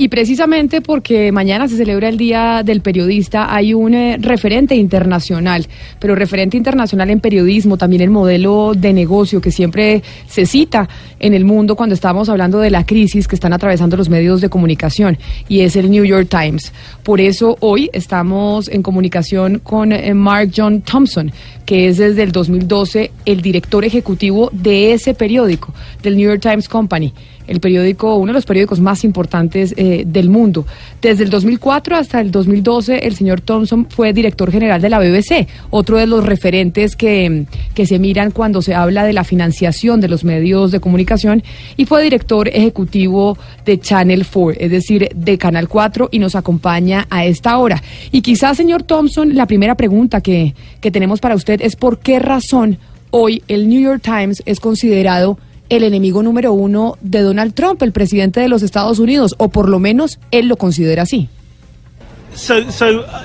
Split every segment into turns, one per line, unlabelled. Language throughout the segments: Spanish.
Y precisamente porque mañana se celebra el Día del Periodista, hay un eh, referente internacional, pero referente internacional en periodismo, también el modelo de negocio que siempre se cita en el mundo cuando estamos hablando de la crisis que están atravesando los medios de comunicación, y es el New York Times. Por eso hoy estamos en comunicación con eh, Mark John Thompson, que es desde el 2012 el director ejecutivo de ese periódico, del New York Times Company el periódico, uno de los periódicos más importantes eh, del mundo. Desde el 2004 hasta el 2012, el señor Thompson fue director general de la BBC, otro de los referentes que, que se miran cuando se habla de la financiación de los medios de comunicación, y fue director ejecutivo de Channel 4, es decir, de Canal 4, y nos acompaña a esta hora. Y quizás, señor Thompson, la primera pregunta que, que tenemos para usted es por qué razón hoy el New York Times es considerado el enemigo número uno de Donald Trump, el presidente de los Estados Unidos, o por lo menos él lo considera así.
So, so uh,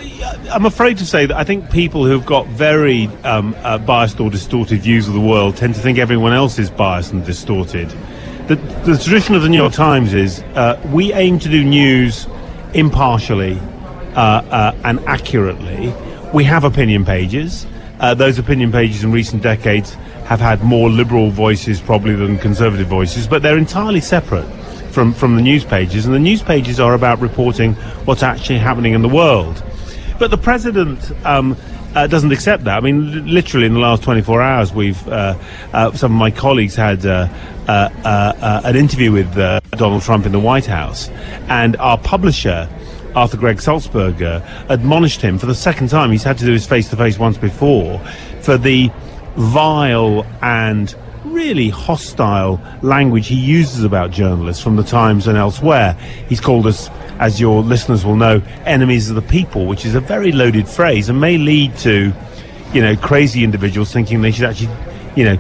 I'm afraid to say that I think people who've got very um, uh, biased or distorted views of the world tend to think everyone else is biased and distorted. The, the tradition of the New York Times is uh, we aim to do news impartially uh, uh, and accurately. We have opinion pages. Those opinion pages in recent decades have had more liberal voices probably than conservative voices, but they're entirely separate from, from the news pages, and the news pages are about reporting what's actually happening in the world. But the president um, uh, doesn't accept that. I mean, literally in the last 24 hours, we've uh, uh, some of my colleagues had uh, uh, uh, an interview with Donald Trump in the White House, and our publisher. Arthur Gregg Salzberger admonished him for the second time. He's had to do his face to face once before for the vile and really hostile language he uses about journalists from the Times and elsewhere. He's called us, as your listeners will know, enemies of the people, which is a very loaded phrase and may lead to, you know, crazy individuals thinking they should actually, you know,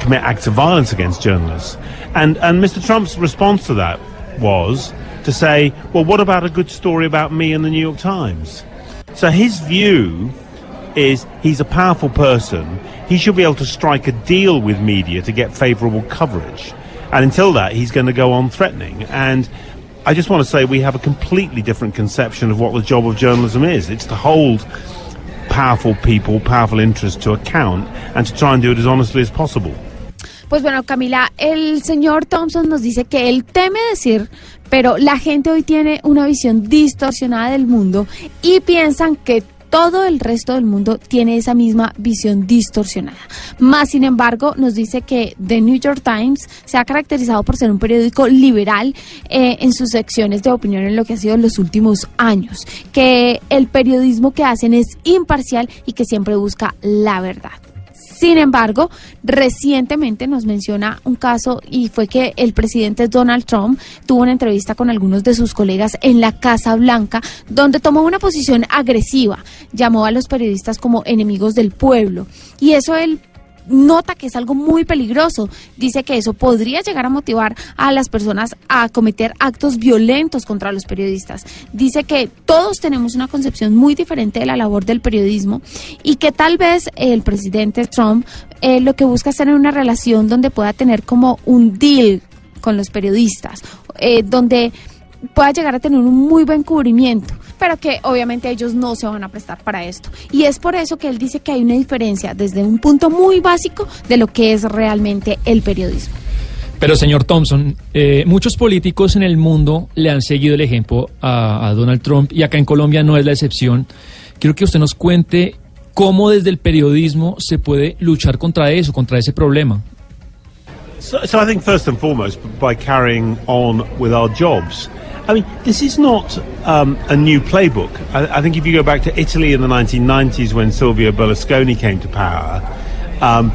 commit acts of violence against journalists. And and Mr. Trump's response to that was to say, well, what about a good story about me in the New York Times? So his view is he's a powerful person. He should be able to strike a deal with media to get favourable coverage. And until that, he's going to go on threatening. And I just want to say we have a completely different conception of what the job of journalism is. It's to hold powerful people, powerful interests to account and to try and do it as honestly as possible.
Pues bueno, Camila, el señor Thompson nos dice que él teme decir, pero la gente hoy tiene una visión distorsionada del mundo y piensan que todo el resto del mundo tiene esa misma visión distorsionada. Más sin embargo, nos dice que The New York Times se ha caracterizado por ser un periódico liberal eh, en sus secciones de opinión en lo que ha sido los últimos años, que el periodismo que hacen es imparcial y que siempre busca la verdad. Sin embargo, recientemente nos menciona un caso y fue que el presidente Donald Trump tuvo una entrevista con algunos de sus colegas en la Casa Blanca, donde tomó una posición agresiva, llamó a los periodistas como enemigos del pueblo. Y eso él nota que es algo muy peligroso. Dice que eso podría llegar a motivar a las personas a cometer actos violentos contra los periodistas. Dice que todos tenemos una concepción muy diferente de la labor del periodismo y que tal vez el presidente Trump eh, lo que busca es tener una relación donde pueda tener como un deal con los periodistas, eh, donde pueda llegar a tener un muy buen cubrimiento, pero que obviamente ellos no se van a prestar para esto. Y es por eso que él dice que hay una diferencia desde un punto muy básico de lo que es realmente el periodismo.
Pero señor Thompson, eh, muchos políticos en el mundo le han seguido el ejemplo a, a Donald Trump y acá en Colombia no es la excepción. Quiero que usted nos cuente cómo desde el periodismo se puede luchar contra eso, contra ese problema.
So, so I think first and foremost by carrying on with our jobs. I mean, this is not um, a new playbook. I, I, think if you go back to Italy in the 1990s when Silvio Berlusconi came to power, um,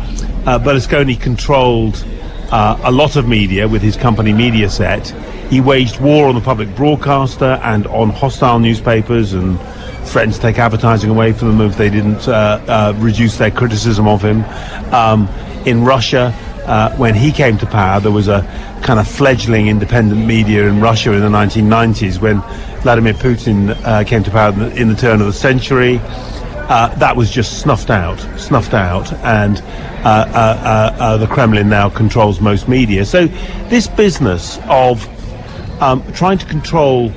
uh, Berlusconi controlled uh, a lot of media with his company Mediaset. He waged war on the public broadcaster and on hostile newspapers and threatened to take advertising away from them if they didn't uh, uh reduce their criticism of him. Um, in Russia, uh, when he came to power, there was a kind of fledgling independent media in Russia in the 1990s when Vladimir Putin uh, came to power in the, turn of the century. Uh, that was just snuffed out, snuffed out, and uh, uh, uh, the Kremlin now controls most media. So this business of um, trying to control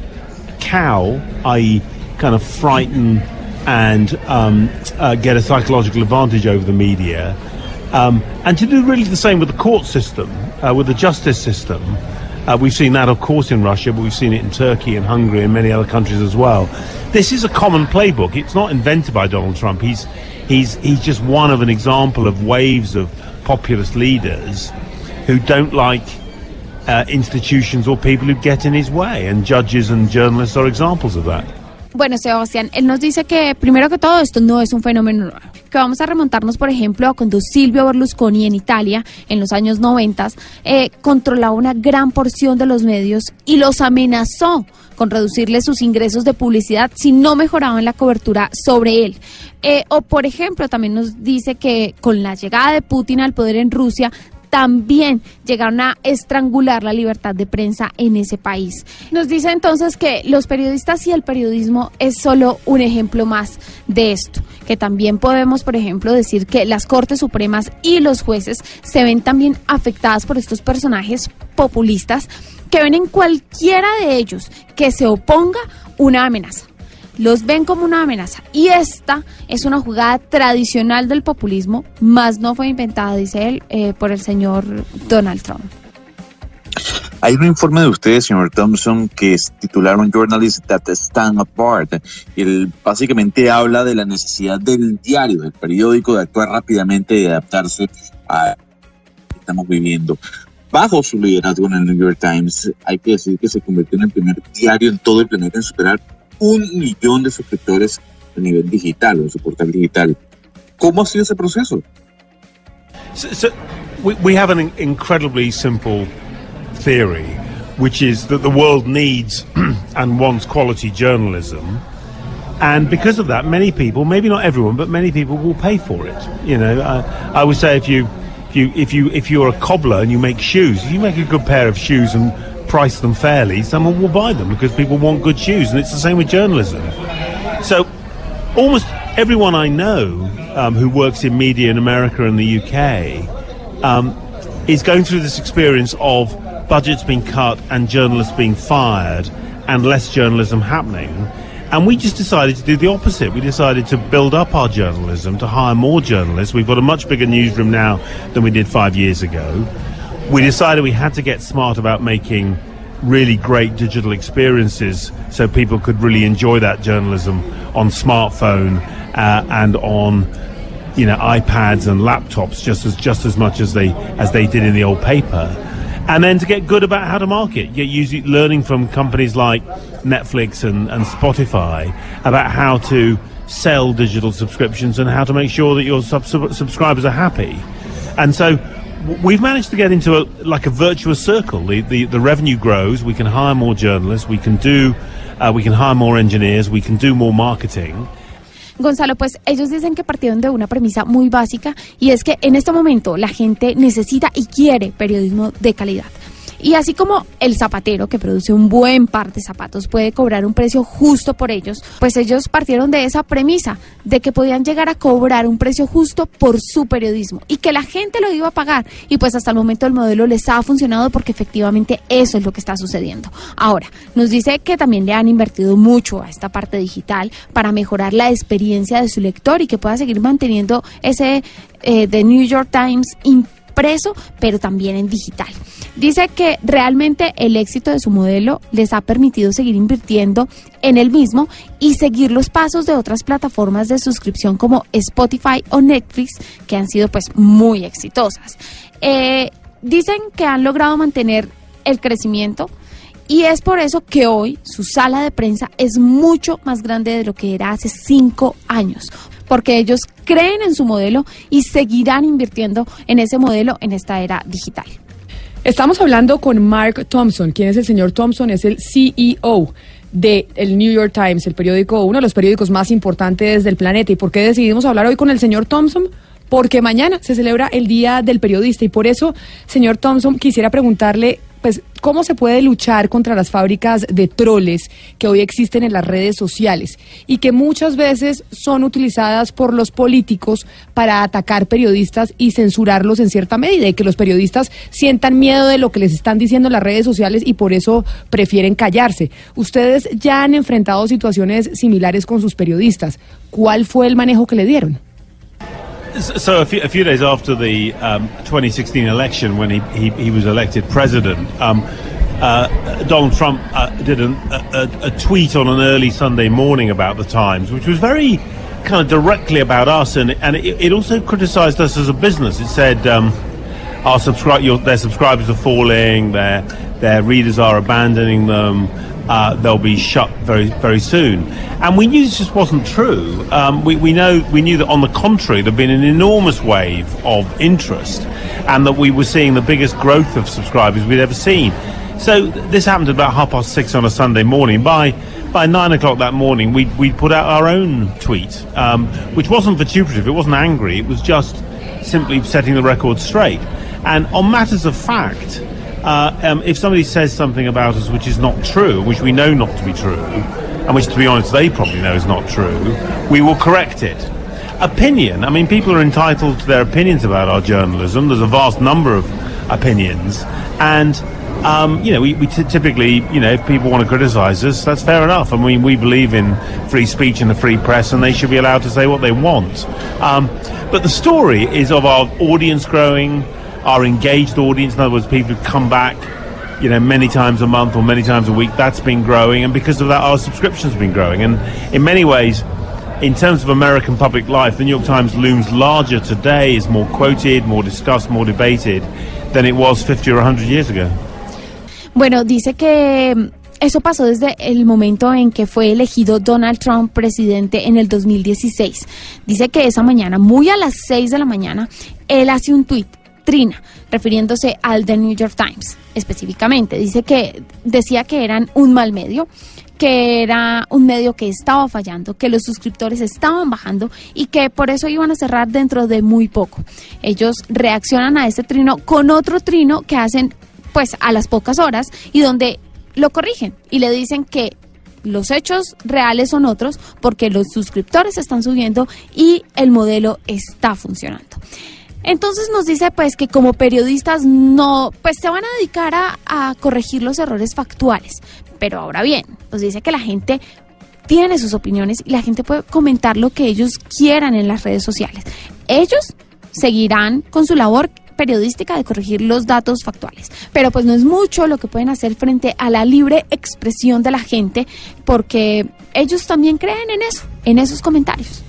cow, i.e., kind of frighten and um, get a psychological advantage over the media, um, and to do really the same with the court system, uh, with the justice system. Uh, we've seen that, of course, in Russia, but we've seen it in Turkey and Hungary and many other countries as well. This is a common playbook. It's not invented by Donald Trump. He's he's he's just one of an example of waves of populist leaders who don't like uh, institutions or people who get in his way, and judges and journalists are examples of that.
Bueno, Sebastián, él nos dice que primero que todo esto no es un fenómeno nuevo, que vamos a remontarnos, por ejemplo, a cuando Silvio Berlusconi en Italia, en los años 90, eh, controlaba una gran porción de los medios y los amenazó con reducirle sus ingresos de publicidad si no mejoraban la cobertura sobre él. Eh, o, por ejemplo, también nos dice que con la llegada de Putin al poder en Rusia, también llegaron a estrangular la libertad de prensa en ese país. Nos dice entonces que los periodistas y el periodismo es solo un ejemplo más de esto, que también podemos, por ejemplo, decir que las Cortes Supremas y los jueces se ven también afectadas por estos personajes populistas que ven en cualquiera de ellos que se oponga una amenaza los ven como una amenaza. Y esta es una jugada tradicional del populismo, más no fue inventada, dice él, eh, por el señor Donald Trump.
Hay un informe de ustedes, señor Thompson, que es titularon Journalists That Stand Apart. Él básicamente habla de la necesidad del diario, del periódico, de actuar rápidamente y adaptarse a lo que estamos viviendo. Bajo su liderazgo en el New York Times, hay que decir que se convirtió en el primer diario en todo el planeta en superar un millón de suscriptores a nivel digital o en su portal digital. ¿Cómo ha sido ese proceso?
So, so we, we have an incredibly simple theory, which is that the world needs and wants quality journalism. And because of that, many people, maybe not everyone, but many people will pay for it. You know, uh, I would say if you, if you, if you, if you're a cobbler and you make shoes, if you make a good pair of shoes and price them fairly, someone will buy them because people want good shoes, and it's the same with journalism. So, almost everyone I know um, who works in media in America and the UK um, is going through this experience of budgets being cut and journalists being fired and less journalism happening. And we just decided to do the opposite. We decided to build up our journalism, to hire more journalists. We've got a much bigger newsroom now than we did five years ago we decided we had to get smart about making really great digital experiences so people could really enjoy that journalism on smartphone uh, and on you know iPads and laptops just as just as much as they as they did in the old paper. And then to get good about how to market get using learning from companies like Netflix and, and Spotify about how to sell digital subscriptions and how to make sure that your sub- subscribers are happy. And so we've managed to get into a, like a virtuous circle. The, the, the revenue grows. We can hire more journalists. We can do, uh, we can hire more engineers. We can do more marketing.
Gonzalo, pues ellos dicen que partieron de una premisa muy básica y es que en este momento la gente necesita y quiere periodismo de calidad. Y así como el zapatero que produce un buen par de zapatos puede cobrar un precio justo por ellos, pues ellos partieron de esa premisa de que podían llegar a cobrar un precio justo por su periodismo y que la gente lo iba a pagar. Y pues hasta el momento el modelo les ha funcionado porque efectivamente eso es lo que está sucediendo. Ahora, nos dice que también le han invertido mucho a esta parte digital para mejorar la experiencia de su lector y que pueda seguir manteniendo ese eh, The New York Times impreso, pero también en digital. Dice que realmente el éxito de su modelo les ha permitido seguir invirtiendo en el mismo y seguir los pasos de otras plataformas de suscripción como Spotify o Netflix, que han sido pues muy exitosas. Eh, dicen que han logrado mantener el crecimiento y es por eso que hoy su sala de prensa es mucho más grande de lo que era hace cinco años porque ellos creen en su modelo y seguirán invirtiendo en ese modelo en esta era digital.
Estamos hablando con Mark Thompson. ¿Quién es el señor Thompson? Es el CEO del el New York Times, el periódico, uno de los periódicos más importantes del planeta. ¿Y por qué decidimos hablar hoy con el señor Thompson? Porque mañana se celebra el Día del Periodista y por eso, señor Thompson, quisiera preguntarle pues, cómo se puede luchar contra las fábricas de troles que hoy existen en las redes sociales y que muchas veces son utilizadas por los políticos para atacar periodistas y censurarlos en cierta medida y que los periodistas sientan miedo de lo que les están diciendo en las redes sociales y por eso prefieren callarse. Ustedes ya han enfrentado situaciones similares con sus periodistas. ¿Cuál fue el manejo que le dieron?
So a few, a few days after the um, 2016 election, when he, he, he was elected president, um, uh, Donald Trump uh, did an, a, a, tweet on an early Sunday morning about the Times, which was very kind of directly about us, and, and it, it also criticised us as a business. It said um, our subscri- your, their subscribers are falling, their their readers are abandoning them uh, they'll be shut very very soon. And we knew this just wasn't true. Um, we, we know we knew that on the contrary, there'd been an enormous wave of interest, and that we were seeing the biggest growth of subscribers we'd ever seen. So this happened at about half past six on a Sunday morning. By by nine o'clock that morning, we we put out our own tweet, um, which wasn't vituperative. It wasn't angry. It was just simply setting the record straight. And on matters of fact, uh, um, if somebody says something about us which is not true, which we know not to be true, and which, to be honest, they probably know is not true, we will correct it. Opinion. I mean, people are entitled to their opinions about our journalism. There's a vast number of opinions, and um, you know, we, we t- typically, you know, if people want to criticise us, that's fair enough. I mean, we believe in free speech and the free press, and they should be allowed to say what they want. Um, but the story is of our audience growing, our engaged audience, in other words, people who come back, you know, many times a month or many times a week, that's been growing, and because of that, our subscriptions have been growing. And in many ways, in terms of American public life, the New York Times looms larger today, is more quoted, more discussed, more debated than it was 50 or 100 years ago.
Bueno, dice que mm, eso pasó desde el momento en que fue elegido Donald Trump presidente en el 2016. Dice que esa mañana, muy a las 6 de la mañana, él hace un tuit Trina, refiriéndose al The New York Times específicamente. Dice que decía que eran un mal medio, que era un medio que estaba fallando, que los suscriptores estaban bajando y que por eso iban a cerrar dentro de muy poco. Ellos reaccionan a este trino con otro trino que hacen pues a las pocas horas y donde lo corrigen y le dicen que los hechos reales son otros porque los suscriptores están subiendo y el modelo está funcionando. Entonces nos dice pues que como periodistas no, pues se van a dedicar a, corregir los errores factuales. Pero ahora bien, nos dice que la gente tiene sus opiniones y la gente puede comentar lo que ellos quieran en las redes sociales. Ellos seguirán con su labor periodística de corregir los datos factuales. Pero pues no es mucho lo que pueden hacer frente a la libre expresión de la gente porque ellos también creen en eso, en esos comentarios.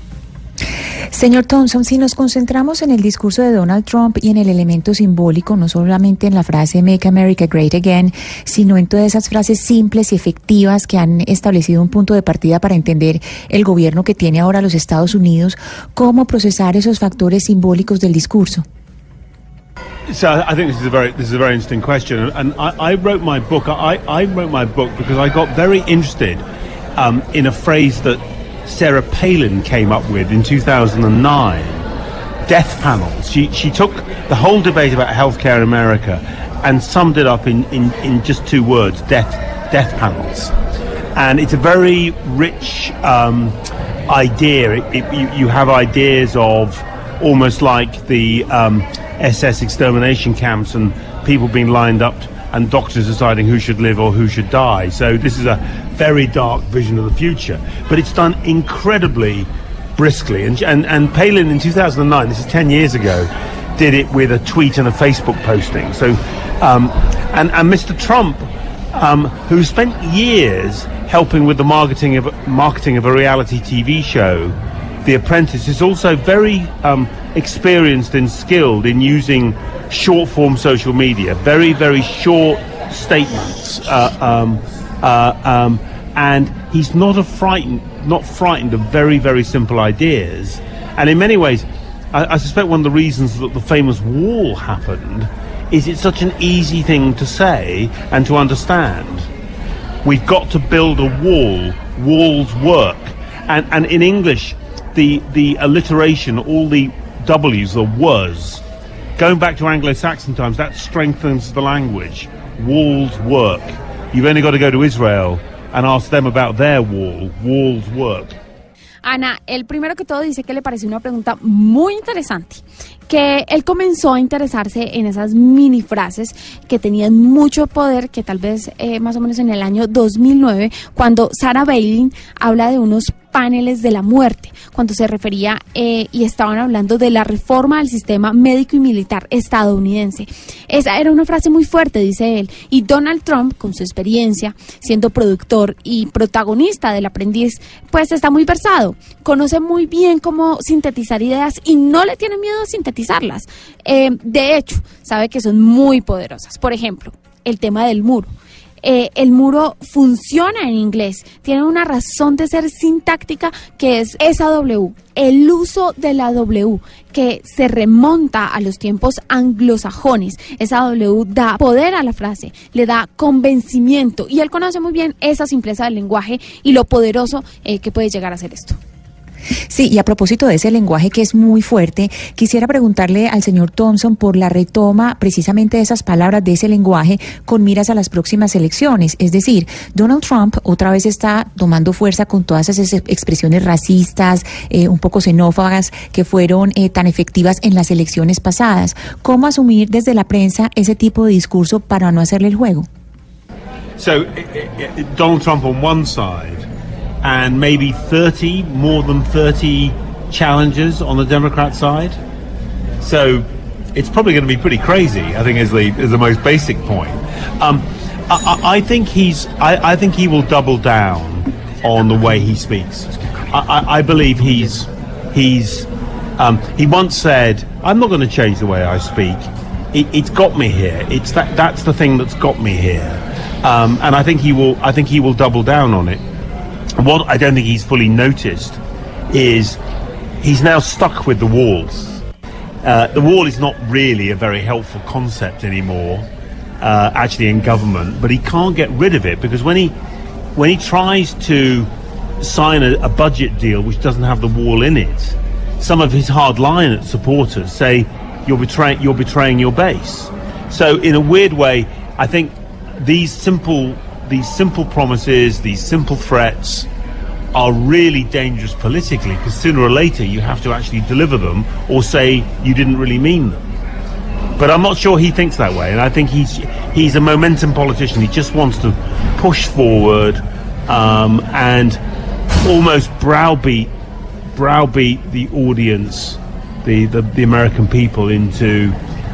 Señor Thompson, si nos concentramos en el discurso de Donald Trump y en el elemento simbólico, no solamente en la frase Make America Great Again, sino en todas esas frases simples y efectivas que han establecido un punto de partida para entender el gobierno que tiene ahora los Estados Unidos, ¿cómo procesar esos factores simbólicos del discurso?
So I think this is a very this is a very interesting question, and I, I wrote my book. I, wrote my book because I got very interested um, in a phrase that Sarah Palin came up with in 2009 death panels. She, she took the whole debate about healthcare in America and summed it up in, in, in just two words death, death panels. And it's a very rich um, idea. It, it, you, you have ideas of almost like the um, SS extermination camps and people being lined up and doctors deciding who should live or who should die. So this is a very dark vision of the future, but it's done incredibly briskly. And and, and Palin in 2009, this is 10 years ago, did it with a tweet and a Facebook posting. So, um, and and Mr. Trump, um, who spent years helping with the marketing of marketing of a reality TV show. The Apprentice is also very um, experienced and skilled in using short form social media, very, very short statements. Uh, um, uh, um, and he's not a frightened, not frightened of very, very simple ideas. And in many ways, I, I suspect one of the reasons that the famous wall happened is it's such an easy thing to say and to understand. We've got to build a wall. Walls work. And, and in English, the, the alliteration, all the W's, the was, going back to Anglo-Saxon times, that strengthens the language. walls work. You've only got to go to Israel and ask them about their wall. Walls work.
Ana, el primero que todo dice que le pareció una pregunta muy interesante, que él comenzó a interesarse en esas mini frases que tenían mucho poder, que tal vez eh, más o menos en el año 2009, cuando Sarah Bailey habla de unos paneles de la muerte, cuando se refería eh, y estaban hablando de la reforma del sistema médico y militar estadounidense. Esa era una frase muy fuerte, dice él, y Donald Trump, con su experiencia, siendo productor y protagonista del aprendiz, pues está muy versado, conoce muy bien cómo sintetizar ideas y no le tiene miedo a sintetizarlas. Eh, de hecho, sabe que son muy poderosas. Por ejemplo, el tema del muro. Eh, el muro funciona en inglés. Tiene una razón de ser sintáctica que es esa W. El uso de la W que se remonta a los tiempos anglosajones. Esa W da poder a la frase, le da convencimiento y él conoce muy bien esa simpleza del lenguaje y lo poderoso eh, que puede llegar a ser esto.
Sí, y a propósito de ese lenguaje que es muy fuerte, quisiera preguntarle al señor Thompson por la retoma precisamente de esas palabras, de ese lenguaje, con miras a las próximas elecciones. Es decir, Donald Trump otra vez está tomando fuerza con todas esas expresiones racistas, eh, un poco xenófobas, que fueron eh, tan efectivas en las elecciones pasadas. ¿Cómo asumir desde la prensa ese tipo de discurso para no hacerle el juego?
So, eh, Donald Trump on one side. And maybe 30, more than 30 challengers on the Democrat side. So it's probably going to be pretty crazy, I think, is the, is the most basic point. Um, I, I, think he's, I, I, think he will double down on the way he speaks. I, I believe he's, he's, um, he once said, I'm not going to change the way I speak. It, has got me here. It's that, that's the thing that's got me here. Um, and I think he will, I think he will double down on it what I don't think he's fully noticed is he's now stuck with the walls. Uh, the wall is not really a very helpful concept anymore, uh, actually in government, but he can't get rid of it because when he when he tries to sign a, a budget deal which doesn't have the wall in it, some of his hardline supporters say you're betraying you're betraying your base. So in a weird way, I think these simple these simple promises, these simple threats, are really dangerous politically because sooner or later you have to actually deliver them or say you didn't really mean them. But I'm not sure he thinks that way, and I think he's he's a momentum politician. He just wants to push forward um, and almost browbeat browbeat the audience, the, the the American people into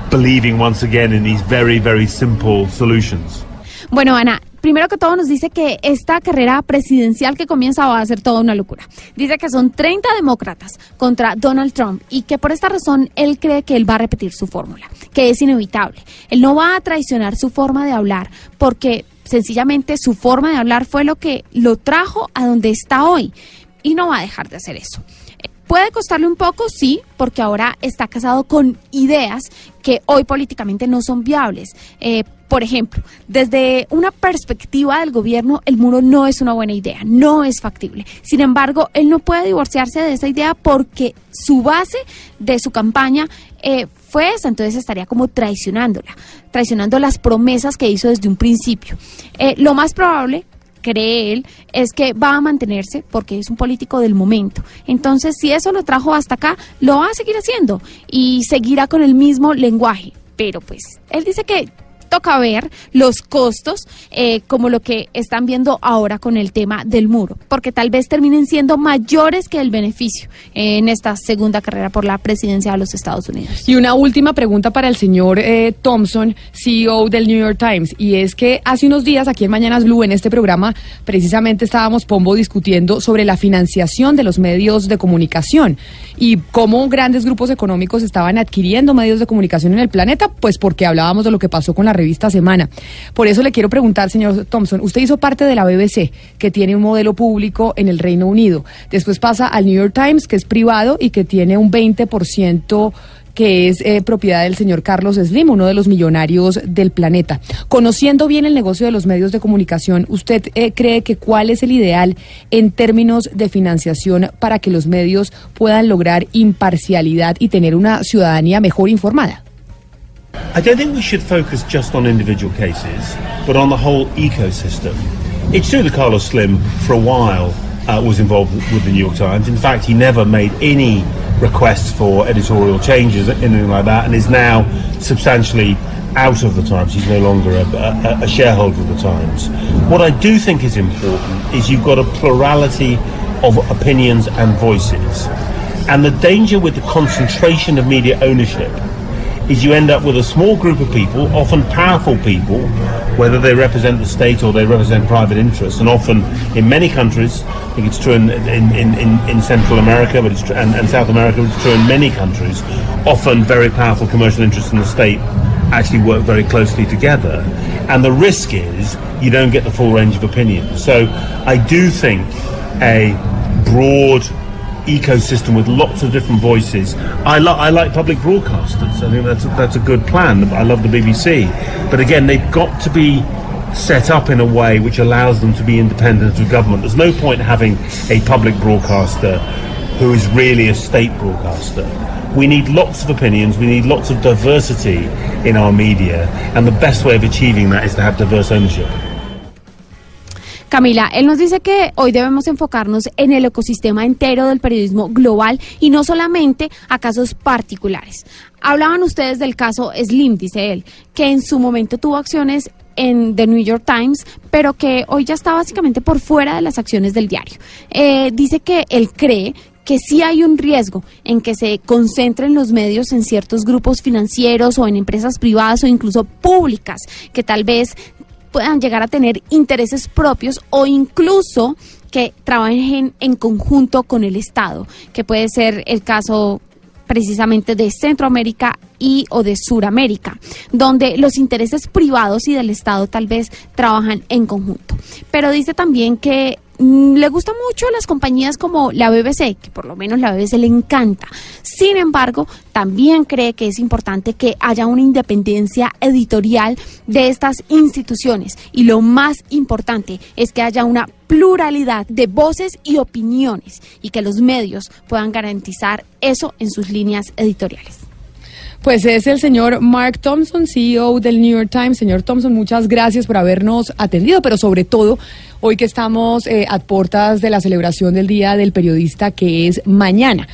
believing once again in these very very simple solutions.
Bueno, Ana, primero que todo nos dice que esta carrera presidencial que comienza va a ser toda una locura. Dice que son 30 demócratas contra Donald Trump y que por esta razón él cree que él va a repetir su fórmula, que es inevitable. Él no va a traicionar su forma de hablar porque sencillamente su forma de hablar fue lo que lo trajo a donde está hoy y no va a dejar de hacer eso. Puede costarle un poco, sí, porque ahora está casado con ideas que hoy políticamente no son viables. Eh, por ejemplo, desde una perspectiva del gobierno, el muro no es una buena idea, no es factible. Sin embargo, él no puede divorciarse de esa idea porque su base de su campaña eh, fue esa, entonces estaría como traicionándola, traicionando las promesas que hizo desde un principio. Eh, lo más probable cree él, es que va a mantenerse porque es un político del momento. Entonces, si eso lo trajo hasta acá, lo va a seguir haciendo y seguirá con el mismo lenguaje. Pero pues, él dice que toca ver los costos eh, como lo que están viendo ahora con el tema del muro, porque tal vez terminen siendo mayores que el beneficio en esta segunda carrera por la presidencia de los Estados Unidos.
Y una última pregunta para el señor eh, Thompson, CEO del New York Times, y es que hace unos días aquí en Mañanas Blue, en este programa, precisamente estábamos, Pombo, discutiendo sobre la financiación de los medios de comunicación y cómo grandes grupos económicos estaban adquiriendo medios de comunicación en el planeta, pues porque hablábamos de lo que pasó con la revista Semana. Por eso le quiero preguntar, señor Thompson, usted hizo parte de la BBC, que tiene un modelo público en el Reino Unido. Después pasa al New York Times, que es privado y que tiene un 20% que es eh, propiedad del señor Carlos Slim, uno de los millonarios del planeta. Conociendo bien el negocio de los medios de comunicación, ¿usted eh, cree que cuál es el ideal en términos de financiación para que los medios puedan lograr imparcialidad y tener una ciudadanía mejor informada?
I don't think we should focus just on individual cases, but on the whole ecosystem. It's true that Carlos Slim, for a while, uh, was involved with the New York Times. In fact, he never made any requests for editorial changes, anything like that, and is now substantially out of the Times. He's no longer a, a, a shareholder of the Times. What I do think is important is you've got a plurality of opinions and voices. And the danger with the concentration of media ownership is you end up with a small group of people, often powerful people, whether they represent the state or they represent private interests, and often in many countries, I think it's true in, in, in, in Central America but it's tr- and, and South America, but it's true in many countries, often very powerful commercial interests in the state actually work very closely together. And the risk is you don't get the full range of opinions. So I do think a broad ecosystem with lots of different voices. I, lo- I like public broadcasters. I think that's a, that's a good plan. I love the BBC, but again, they've got to be set up in a way which allows them to be independent of government. There's no point having a public broadcaster who is really a state broadcaster. We need lots of opinions, we need lots of diversity in our media, and the best way of achieving that is to have diverse ownership.
Camila, él nos dice que hoy debemos enfocarnos en el ecosistema entero del periodismo global y no solamente a casos particulares. Hablaban ustedes del caso Slim, dice él, que en su momento tuvo acciones en The New York Times, pero que hoy ya está básicamente por fuera de las acciones del diario. Eh, dice que él cree que sí hay un riesgo en que se concentren los medios en ciertos grupos financieros o en empresas privadas o incluso públicas que tal vez puedan llegar a tener intereses propios o incluso que trabajen en conjunto con el Estado, que puede ser el caso precisamente de Centroamérica y o de Suramérica, donde los intereses privados y del Estado tal vez trabajan en conjunto. Pero dice también que le gusta mucho a las compañías como la BBC, que por lo menos la BBC le encanta. Sin embargo, también cree que es importante que haya una independencia editorial de estas instituciones. Y lo más importante es que haya una pluralidad de voces y opiniones y que los medios puedan garantizar eso en sus líneas editoriales.
Pues es el señor Mark Thompson, CEO del New York Times. Señor Thompson, muchas gracias por habernos atendido, pero sobre todo hoy que estamos eh, a puertas de la celebración del Día del Periodista, que es mañana.